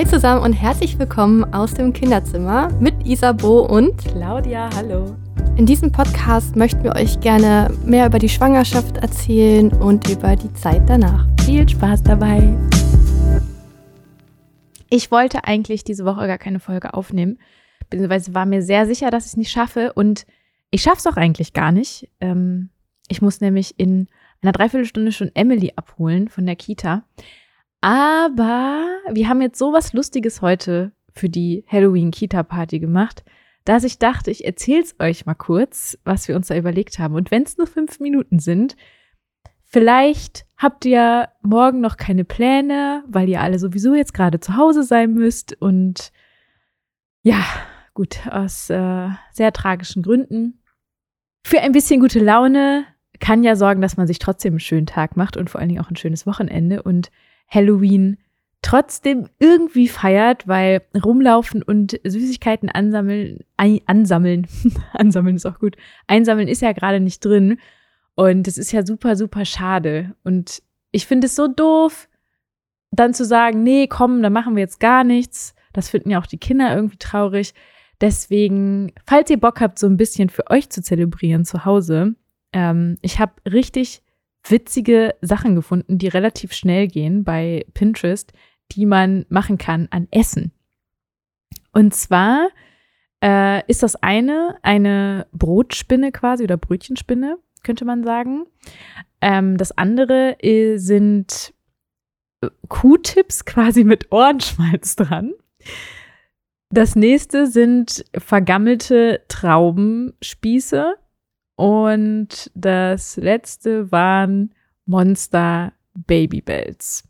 Hi zusammen und herzlich willkommen aus dem Kinderzimmer mit Isabo und Claudia. Hallo. In diesem Podcast möchten wir euch gerne mehr über die Schwangerschaft erzählen und über die Zeit danach. Viel Spaß dabei. Ich wollte eigentlich diese Woche gar keine Folge aufnehmen, beziehungsweise war mir sehr sicher, dass ich es nicht schaffe und ich schaffe es auch eigentlich gar nicht. Ähm, ich muss nämlich in einer Dreiviertelstunde schon Emily abholen von der Kita. Aber wir haben jetzt so was Lustiges heute für die Halloween-Kita-Party gemacht, dass ich dachte, ich erzähle es euch mal kurz, was wir uns da überlegt haben. Und wenn es nur fünf Minuten sind, vielleicht habt ihr morgen noch keine Pläne, weil ihr alle sowieso jetzt gerade zu Hause sein müsst. Und ja, gut, aus äh, sehr tragischen Gründen. Für ein bisschen gute Laune kann ja sorgen, dass man sich trotzdem einen schönen Tag macht und vor allen Dingen auch ein schönes Wochenende und Halloween trotzdem irgendwie feiert, weil rumlaufen und Süßigkeiten ansammeln, ein, ansammeln, ansammeln ist auch gut, einsammeln ist ja gerade nicht drin. Und es ist ja super, super schade. Und ich finde es so doof, dann zu sagen, nee, komm, dann machen wir jetzt gar nichts. Das finden ja auch die Kinder irgendwie traurig. Deswegen, falls ihr Bock habt, so ein bisschen für euch zu zelebrieren zu Hause, ähm, ich habe richtig witzige Sachen gefunden, die relativ schnell gehen bei Pinterest, die man machen kann an Essen. Und zwar äh, ist das eine eine Brotspinne quasi oder Brötchenspinne, könnte man sagen. Ähm, das andere äh, sind Q-Tips quasi mit Ohrenschmalz dran. Das nächste sind vergammelte Traubenspieße. Und das letzte waren Monster Babybells.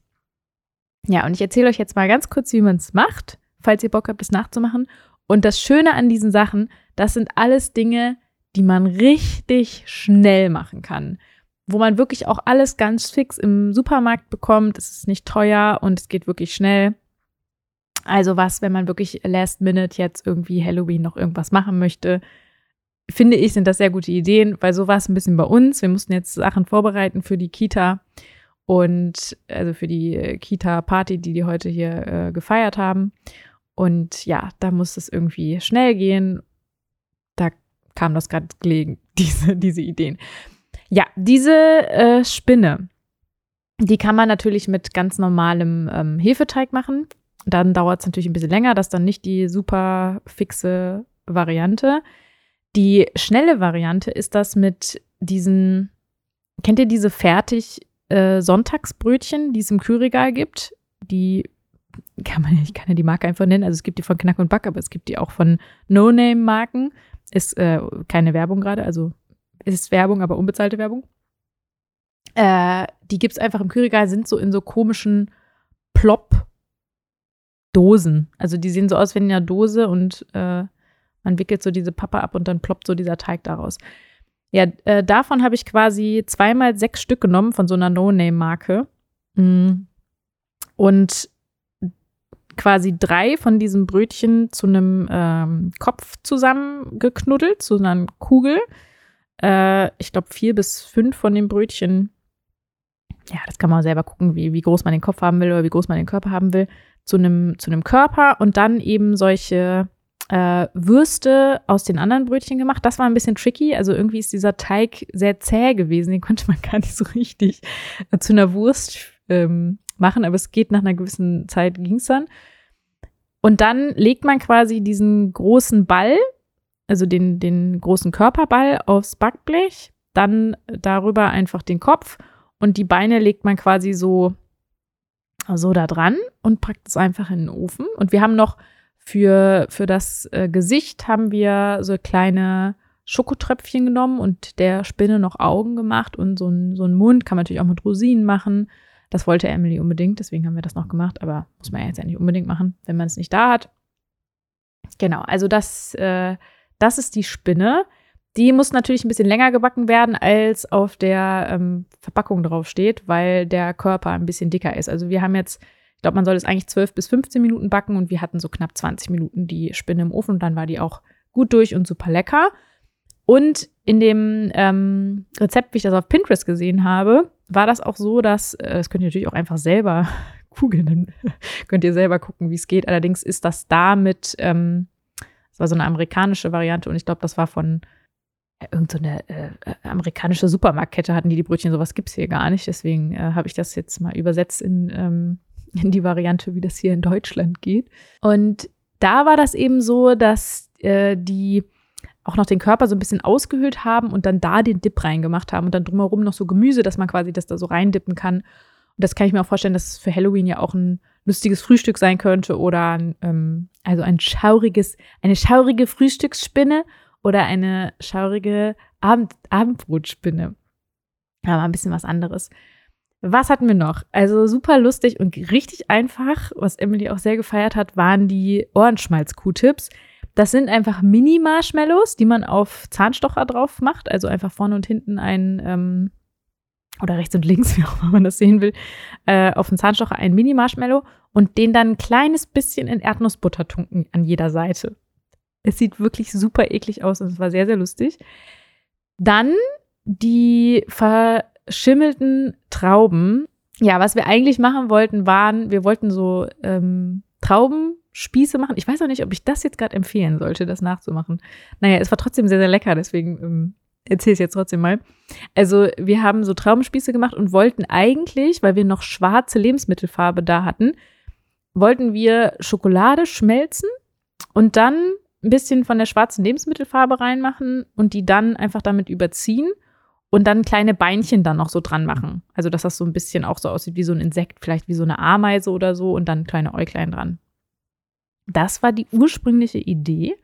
Ja, und ich erzähle euch jetzt mal ganz kurz, wie man es macht, falls ihr Bock habt, das nachzumachen. Und das Schöne an diesen Sachen, das sind alles Dinge, die man richtig schnell machen kann. Wo man wirklich auch alles ganz fix im Supermarkt bekommt. Es ist nicht teuer und es geht wirklich schnell. Also was, wenn man wirklich last minute jetzt irgendwie Halloween noch irgendwas machen möchte, finde ich, sind das sehr gute Ideen, weil so war es ein bisschen bei uns. Wir mussten jetzt Sachen vorbereiten für die Kita und also für die äh, Kita-Party, die die heute hier äh, gefeiert haben. Und ja, da muss es irgendwie schnell gehen. Da kam das gerade gelegen, diese, diese Ideen. Ja, diese äh, Spinne, die kann man natürlich mit ganz normalem ähm, Hefeteig machen. Dann dauert es natürlich ein bisschen länger. Das ist dann nicht die super fixe Variante. Die schnelle Variante ist das mit diesen, kennt ihr diese fertig äh, Sonntagsbrötchen, die es im Kühlregal gibt? Die kann man, ich kann ja die Marke einfach nennen. Also es gibt die von Knack und Back, aber es gibt die auch von No-Name-Marken. Ist äh, keine Werbung gerade, also ist Werbung, aber unbezahlte Werbung. Äh, die gibt es einfach im Kühlregal, sind so in so komischen Plop-Dosen. Also die sehen so aus wie in einer Dose und äh, man wickelt so diese Pappe ab und dann ploppt so dieser Teig daraus. Ja, äh, davon habe ich quasi zweimal sechs Stück genommen von so einer No-Name-Marke. Mm. Und quasi drei von diesen Brötchen zu einem ähm, Kopf zusammengeknuddelt, zu einer Kugel. Äh, ich glaube, vier bis fünf von den Brötchen. Ja, das kann man selber gucken, wie, wie groß man den Kopf haben will oder wie groß man den Körper haben will, zu einem, zu einem Körper und dann eben solche äh, Würste aus den anderen Brötchen gemacht. Das war ein bisschen tricky. Also irgendwie ist dieser Teig sehr zäh gewesen. Den konnte man gar nicht so richtig äh, zu einer Wurst ähm, machen, aber es geht nach einer gewissen Zeit ging es dann. Und dann legt man quasi diesen großen Ball, also den, den großen Körperball aufs Backblech, dann darüber einfach den Kopf und die Beine legt man quasi so, so da dran und packt es einfach in den Ofen. Und wir haben noch für, für das äh, Gesicht haben wir so kleine Schokotröpfchen genommen und der Spinne noch Augen gemacht und so ein, so ein Mund. Kann man natürlich auch mit Rosinen machen. Das wollte Emily unbedingt, deswegen haben wir das noch gemacht, aber muss man ja jetzt ja nicht unbedingt machen, wenn man es nicht da hat. Genau, also das, äh, das ist die Spinne. Die muss natürlich ein bisschen länger gebacken werden, als auf der ähm, Verpackung drauf steht, weil der Körper ein bisschen dicker ist. Also wir haben jetzt ich glaube, man soll es eigentlich 12 bis 15 Minuten backen und wir hatten so knapp 20 Minuten die Spinne im Ofen und dann war die auch gut durch und super lecker. Und in dem ähm, Rezept, wie ich das auf Pinterest gesehen habe, war das auch so, dass, äh, das könnt ihr natürlich auch einfach selber googeln, dann könnt ihr selber gucken, wie es geht. Allerdings ist das da mit, ähm, das war so eine amerikanische Variante und ich glaube, das war von äh, irgendeine so äh, amerikanische Supermarktkette hatten die die Brötchen. Sowas gibt es hier gar nicht. Deswegen äh, habe ich das jetzt mal übersetzt in, ähm, in die Variante, wie das hier in Deutschland geht. Und da war das eben so, dass äh, die auch noch den Körper so ein bisschen ausgehöhlt haben und dann da den Dip reingemacht haben und dann drumherum noch so Gemüse, dass man quasi das da so reindippen kann. Und das kann ich mir auch vorstellen, dass es für Halloween ja auch ein lustiges Frühstück sein könnte oder ähm, also ein schauriges, eine schaurige Frühstücksspinne oder eine schaurige Abend, Abendbrotspinne. Aber ein bisschen was anderes. Was hatten wir noch? Also super lustig und richtig einfach, was Emily auch sehr gefeiert hat, waren die Ohrenschmalz-Q-Tips. Das sind einfach Mini-Marshmallows, die man auf Zahnstocher drauf macht. Also einfach vorne und hinten ein, ähm, oder rechts und links, wie auch immer man das sehen will, äh, auf den Zahnstocher ein Mini-Marshmallow und den dann ein kleines bisschen in Erdnussbutter tunken an jeder Seite. Es sieht wirklich super eklig aus und es war sehr, sehr lustig. Dann die verschimmelten Trauben. Ja, was wir eigentlich machen wollten, waren, wir wollten so ähm, Traubenspieße machen. Ich weiß auch nicht, ob ich das jetzt gerade empfehlen sollte, das nachzumachen. Naja, es war trotzdem sehr, sehr lecker, deswegen ähm, erzähle ich es jetzt trotzdem mal. Also, wir haben so Traubenspieße gemacht und wollten eigentlich, weil wir noch schwarze Lebensmittelfarbe da hatten, wollten wir Schokolade schmelzen und dann ein bisschen von der schwarzen Lebensmittelfarbe reinmachen und die dann einfach damit überziehen und dann kleine Beinchen dann noch so dran machen. Also, dass das so ein bisschen auch so aussieht wie so ein Insekt, vielleicht wie so eine Ameise oder so und dann kleine Äuglein dran. Das war die ursprüngliche Idee.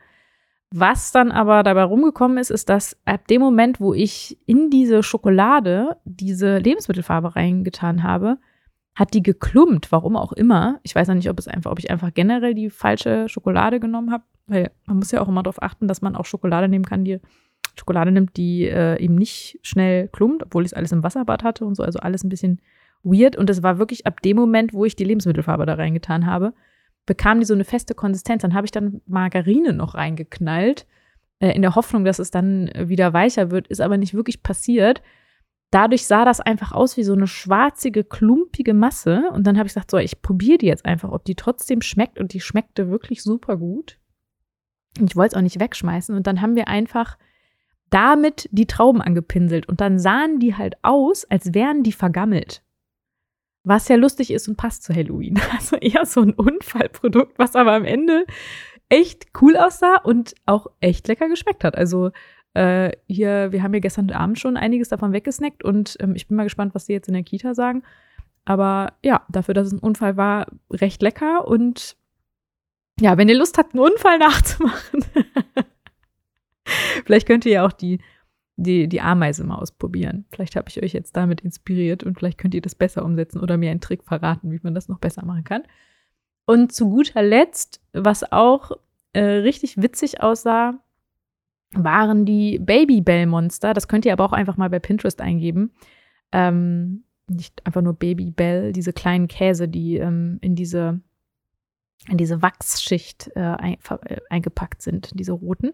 Was dann aber dabei rumgekommen ist, ist, dass ab dem Moment, wo ich in diese Schokolade diese Lebensmittelfarbe reingetan habe, hat die geklumpt, warum auch immer. Ich weiß noch nicht, ob es einfach, ob ich einfach generell die falsche Schokolade genommen habe, weil man muss ja auch immer darauf achten, dass man auch Schokolade nehmen kann, die Schokolade nimmt, die äh, eben nicht schnell klumpt, obwohl ich es alles im Wasserbad hatte und so, also alles ein bisschen weird. Und es war wirklich ab dem Moment, wo ich die Lebensmittelfarbe da reingetan habe, bekam die so eine feste Konsistenz. Dann habe ich dann Margarine noch reingeknallt, äh, in der Hoffnung, dass es dann wieder weicher wird, ist aber nicht wirklich passiert dadurch sah das einfach aus wie so eine schwarzige, klumpige Masse. Und dann habe ich gesagt, so, ich probiere die jetzt einfach, ob die trotzdem schmeckt. Und die schmeckte wirklich super gut. Und ich wollte es auch nicht wegschmeißen. Und dann haben wir einfach damit die Trauben angepinselt. Und dann sahen die halt aus, als wären die vergammelt. Was ja lustig ist und passt zu Halloween. Also eher so ein Unfallprodukt, was aber am Ende echt cool aussah und auch echt lecker geschmeckt hat. Also äh, hier, wir haben ja gestern Abend schon einiges davon weggesnackt und ähm, ich bin mal gespannt, was sie jetzt in der Kita sagen. Aber ja, dafür, dass es ein Unfall war, recht lecker und ja, wenn ihr Lust habt, einen Unfall nachzumachen, vielleicht könnt ihr ja auch die, die, die Ameise mal ausprobieren. Vielleicht habe ich euch jetzt damit inspiriert und vielleicht könnt ihr das besser umsetzen oder mir einen Trick verraten, wie man das noch besser machen kann. Und zu guter Letzt, was auch äh, richtig witzig aussah, waren die Babybell-Monster. Das könnt ihr aber auch einfach mal bei Pinterest eingeben. Ähm, nicht einfach nur Babybell, diese kleinen Käse, die ähm, in diese in diese Wachsschicht äh, äh, eingepackt sind, diese roten.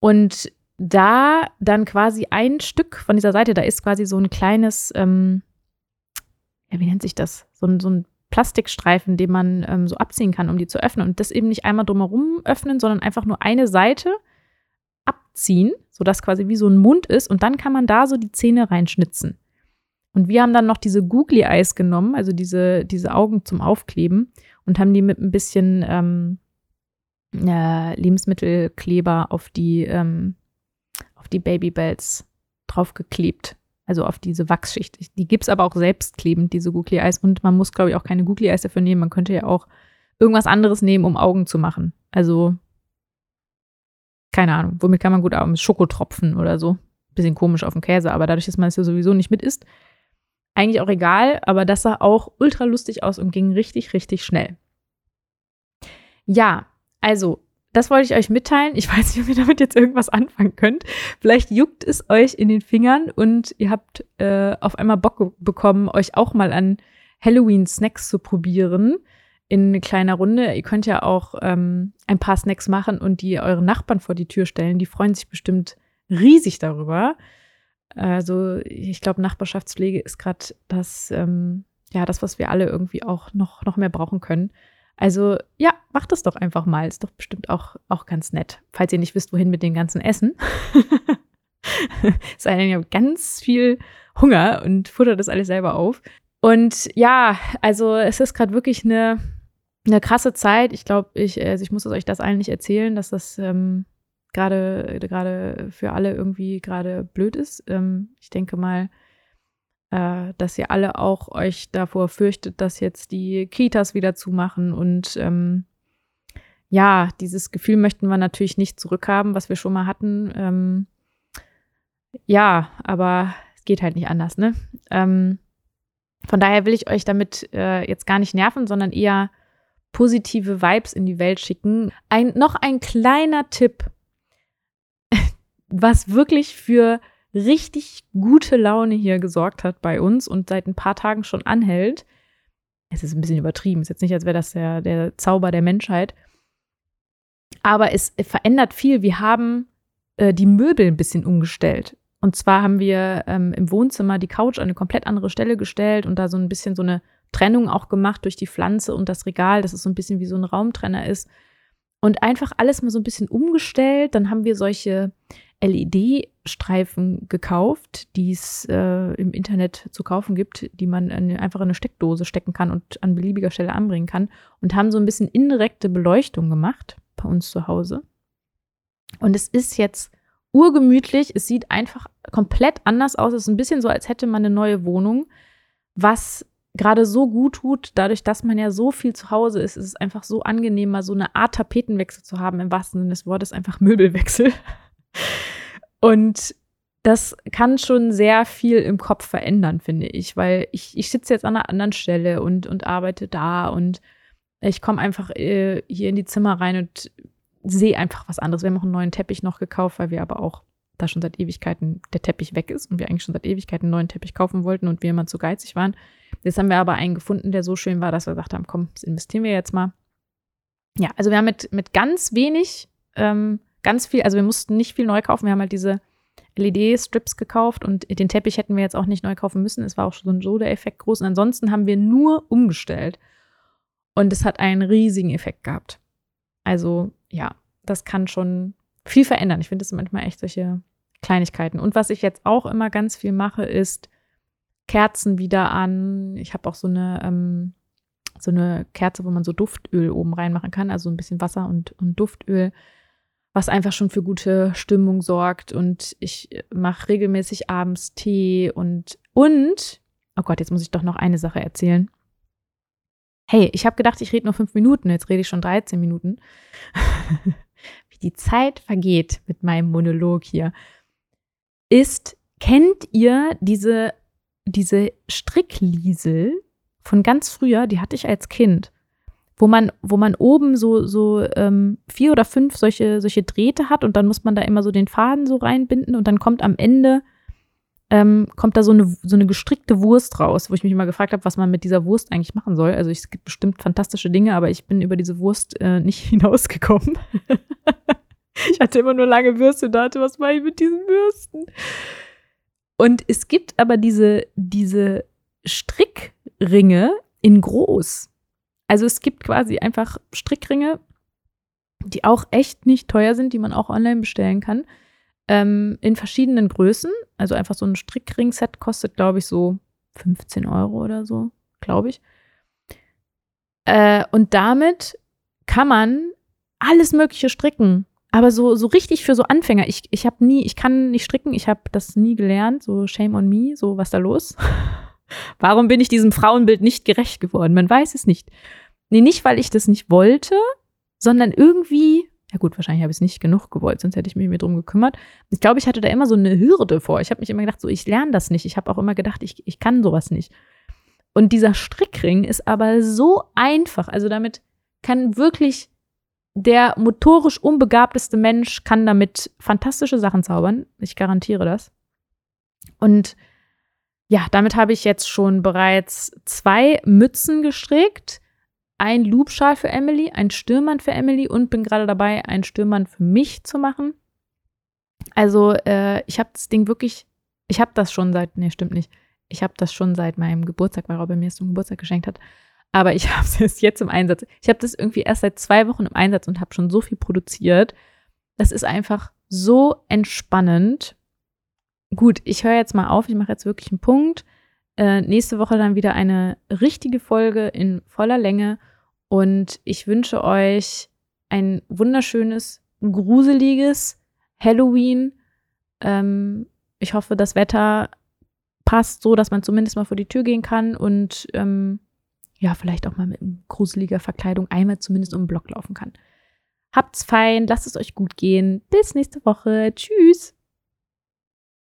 Und da dann quasi ein Stück von dieser Seite, da ist quasi so ein kleines, ähm, ja, wie nennt sich das? So ein, so ein Plastikstreifen, den man ähm, so abziehen kann, um die zu öffnen. Und das eben nicht einmal drumherum öffnen, sondern einfach nur eine Seite abziehen, sodass quasi wie so ein Mund ist und dann kann man da so die Zähne reinschnitzen. Und wir haben dann noch diese Googly Eyes genommen, also diese, diese Augen zum Aufkleben und haben die mit ein bisschen ähm, äh, Lebensmittelkleber auf die, ähm, auf die Babybells draufgeklebt. Also auf diese Wachsschicht. Die gibt es aber auch selbstklebend, diese Googly Eyes. Und man muss, glaube ich, auch keine Googly Eyes dafür nehmen. Man könnte ja auch irgendwas anderes nehmen, um Augen zu machen. Also keine Ahnung, womit kann man gut arbeiten? Schokotropfen oder so. Bisschen komisch auf dem Käse, aber dadurch, dass man es ja sowieso nicht mit isst, eigentlich auch egal, aber das sah auch ultra lustig aus und ging richtig, richtig schnell. Ja, also, das wollte ich euch mitteilen. Ich weiß nicht, ob ihr damit jetzt irgendwas anfangen könnt. Vielleicht juckt es euch in den Fingern und ihr habt äh, auf einmal Bock bekommen, euch auch mal an Halloween-Snacks zu probieren in kleiner Runde. Ihr könnt ja auch ähm, ein paar Snacks machen und die euren Nachbarn vor die Tür stellen. Die freuen sich bestimmt riesig darüber. Also ich glaube, Nachbarschaftspflege ist gerade das, ähm, ja, das, was wir alle irgendwie auch noch, noch mehr brauchen können. Also ja, macht das doch einfach mal. Ist doch bestimmt auch, auch ganz nett. Falls ihr nicht wisst, wohin mit dem ganzen Essen. Sei denn, ihr habt ganz viel Hunger und futtert das alles selber auf. Und ja, also es ist gerade wirklich eine, eine krasse Zeit. Ich glaube, ich, also ich muss euch das allen nicht erzählen, dass das ähm, gerade gerade für alle irgendwie gerade blöd ist. Ähm, ich denke mal, äh, dass ihr alle auch euch davor fürchtet, dass jetzt die Kitas wieder zumachen und ähm, ja, dieses Gefühl möchten wir natürlich nicht zurückhaben, was wir schon mal hatten. Ähm, ja, aber es geht halt nicht anders, ne? Ähm, von daher will ich euch damit äh, jetzt gar nicht nerven, sondern eher positive Vibes in die Welt schicken. Ein, noch ein kleiner Tipp, was wirklich für richtig gute Laune hier gesorgt hat bei uns und seit ein paar Tagen schon anhält. Es ist ein bisschen übertrieben, es ist jetzt nicht, als wäre das der, der Zauber der Menschheit. Aber es verändert viel. Wir haben äh, die Möbel ein bisschen umgestellt. Und zwar haben wir ähm, im Wohnzimmer die Couch an eine komplett andere Stelle gestellt und da so ein bisschen so eine Trennung auch gemacht durch die Pflanze und das Regal, dass es so ein bisschen wie so ein Raumtrenner ist. Und einfach alles mal so ein bisschen umgestellt. Dann haben wir solche LED-Streifen gekauft, die es äh, im Internet zu kaufen gibt, die man in, einfach in eine Steckdose stecken kann und an beliebiger Stelle anbringen kann. Und haben so ein bisschen indirekte Beleuchtung gemacht bei uns zu Hause. Und es ist jetzt urgemütlich. Es sieht einfach komplett anders aus. Es ist ein bisschen so, als hätte man eine neue Wohnung, was gerade so gut tut, dadurch, dass man ja so viel zu Hause ist, ist es einfach so angenehm, mal so eine Art Tapetenwechsel zu haben, im wahrsten Sinne des Wortes, einfach Möbelwechsel. Und das kann schon sehr viel im Kopf verändern, finde ich, weil ich, ich sitze jetzt an einer anderen Stelle und, und arbeite da und ich komme einfach äh, hier in die Zimmer rein und sehe einfach was anderes. Wir haben auch einen neuen Teppich noch gekauft, weil wir aber auch da schon seit Ewigkeiten der Teppich weg ist und wir eigentlich schon seit Ewigkeiten einen neuen Teppich kaufen wollten und wir immer zu geizig waren. Jetzt haben wir aber einen gefunden, der so schön war, dass wir gesagt haben, komm, das investieren wir jetzt mal. Ja, also wir haben mit, mit ganz wenig, ähm, ganz viel, also wir mussten nicht viel neu kaufen. Wir haben halt diese LED-Strips gekauft und den Teppich hätten wir jetzt auch nicht neu kaufen müssen. Es war auch schon so der Effekt groß. Und ansonsten haben wir nur umgestellt. Und es hat einen riesigen Effekt gehabt. Also ja, das kann schon viel verändern. Ich finde das manchmal echt solche Kleinigkeiten. Und was ich jetzt auch immer ganz viel mache, ist Kerzen wieder an. Ich habe auch so eine, ähm, so eine Kerze, wo man so Duftöl oben reinmachen kann, also ein bisschen Wasser und, und Duftöl, was einfach schon für gute Stimmung sorgt. Und ich mache regelmäßig abends Tee und, und, oh Gott, jetzt muss ich doch noch eine Sache erzählen. Hey, ich habe gedacht, ich rede nur fünf Minuten, jetzt rede ich schon 13 Minuten. Wie die Zeit vergeht mit meinem Monolog hier. Ist, kennt ihr diese, diese Strickliesel von ganz früher, die hatte ich als Kind, wo man, wo man oben so, so ähm, vier oder fünf solche, solche Drähte hat und dann muss man da immer so den Faden so reinbinden und dann kommt am Ende ähm, kommt da so eine, so eine gestrickte Wurst raus, wo ich mich immer gefragt habe, was man mit dieser Wurst eigentlich machen soll. Also es gibt bestimmt fantastische Dinge, aber ich bin über diese Wurst äh, nicht hinausgekommen. ich hatte immer nur lange Würste und dachte, was mache ich mit diesen Würsten? Und es gibt aber diese, diese Strickringe in groß. Also es gibt quasi einfach Strickringe, die auch echt nicht teuer sind, die man auch online bestellen kann ähm, in verschiedenen Größen. Also einfach so ein Strickring-Set kostet, glaube ich, so 15 Euro oder so, glaube ich. Äh, und damit kann man alles Mögliche stricken. Aber so, so richtig für so Anfänger. Ich, ich habe nie, ich kann nicht stricken, ich habe das nie gelernt. So shame on me, so was da los. Warum bin ich diesem Frauenbild nicht gerecht geworden? Man weiß es nicht. Nee, nicht, weil ich das nicht wollte, sondern irgendwie ja gut, wahrscheinlich habe ich es nicht genug gewollt, sonst hätte ich mich mehr drum gekümmert. Ich glaube, ich hatte da immer so eine Hürde vor. Ich habe mich immer gedacht, so, ich lerne das nicht. Ich habe auch immer gedacht, ich, ich kann sowas nicht. Und dieser Strickring ist aber so einfach. Also damit kann wirklich der motorisch unbegabteste Mensch kann damit fantastische Sachen zaubern. Ich garantiere das. Und ja, damit habe ich jetzt schon bereits zwei Mützen gestrickt ein Loopschal für Emily, ein Stürmann für Emily und bin gerade dabei, einen Stürmann für mich zu machen. Also äh, ich habe das Ding wirklich, ich habe das schon seit, nee, stimmt nicht. Ich habe das schon seit meinem Geburtstag, weil Robin mir es zum Geburtstag geschenkt hat. Aber ich habe es jetzt im Einsatz. Ich habe das irgendwie erst seit zwei Wochen im Einsatz und habe schon so viel produziert. Das ist einfach so entspannend. Gut, ich höre jetzt mal auf. Ich mache jetzt wirklich einen Punkt. Äh, nächste Woche dann wieder eine richtige Folge in voller Länge. Und ich wünsche euch ein wunderschönes, gruseliges Halloween. Ähm, ich hoffe, das Wetter passt so, dass man zumindest mal vor die Tür gehen kann und ähm, ja, vielleicht auch mal mit gruseliger Verkleidung einmal zumindest um den Block laufen kann. Habt's fein, lasst es euch gut gehen. Bis nächste Woche. Tschüss.